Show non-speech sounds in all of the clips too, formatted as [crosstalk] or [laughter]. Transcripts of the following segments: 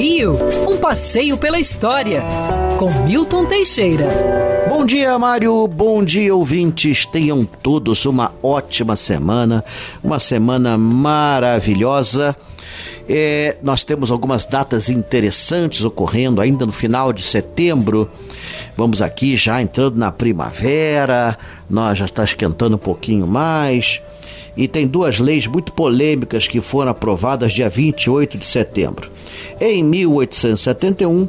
Rio, um passeio pela história, com Milton Teixeira. Bom dia, Mário. Bom dia, ouvintes. Tenham todos uma ótima semana, uma semana maravilhosa. É, nós temos algumas datas interessantes ocorrendo ainda no final de setembro. Vamos aqui já entrando na primavera, nós já está esquentando um pouquinho mais. E tem duas leis muito polêmicas que foram aprovadas dia 28 de setembro. Em 1871,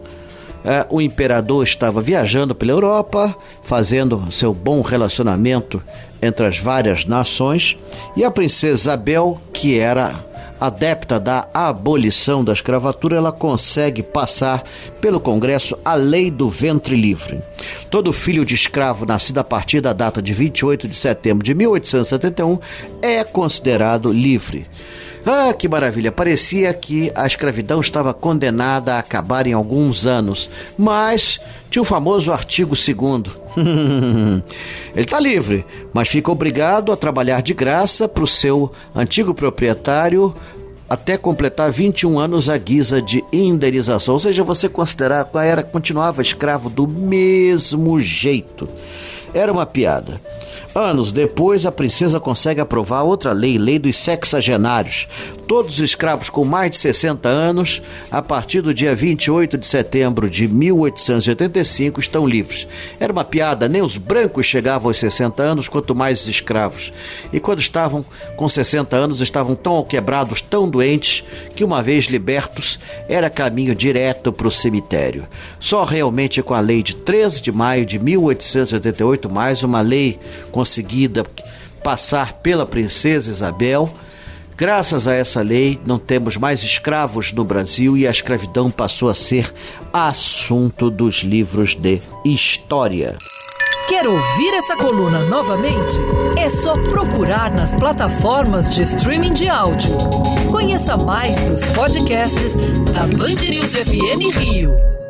é, o imperador estava viajando pela Europa, fazendo seu bom relacionamento entre as várias nações, e a princesa Isabel, que era adepta da abolição da escravatura, ela consegue passar pelo Congresso a lei do ventre livre. Todo filho de escravo nascido a partir da data de 28 de setembro de 1871 é considerado livre. Ah, que maravilha! Parecia que a escravidão estava condenada a acabar em alguns anos, mas tinha o famoso artigo 2. [laughs] Ele está livre, mas fica obrigado a trabalhar de graça para o seu antigo proprietário até completar 21 anos à guisa de indenização. Ou seja, você considerar que era continuava escravo do mesmo jeito. Era uma piada. Anos depois, a princesa consegue aprovar outra lei, lei dos sexagenários. Todos os escravos com mais de 60 anos, a partir do dia 28 de setembro de 1885, estão livres. Era uma piada, nem os brancos chegavam aos 60 anos, quanto mais os escravos. E quando estavam com 60 anos, estavam tão alquebrados, tão doentes, que uma vez libertos, era caminho direto para o cemitério. Só realmente com a lei de 13 de maio de 1888, mais uma lei com conseguida passar pela princesa Isabel. Graças a essa lei, não temos mais escravos no Brasil e a escravidão passou a ser assunto dos livros de história. Quer ouvir essa coluna novamente? É só procurar nas plataformas de streaming de áudio. Conheça mais dos podcasts da Band News FM Rio.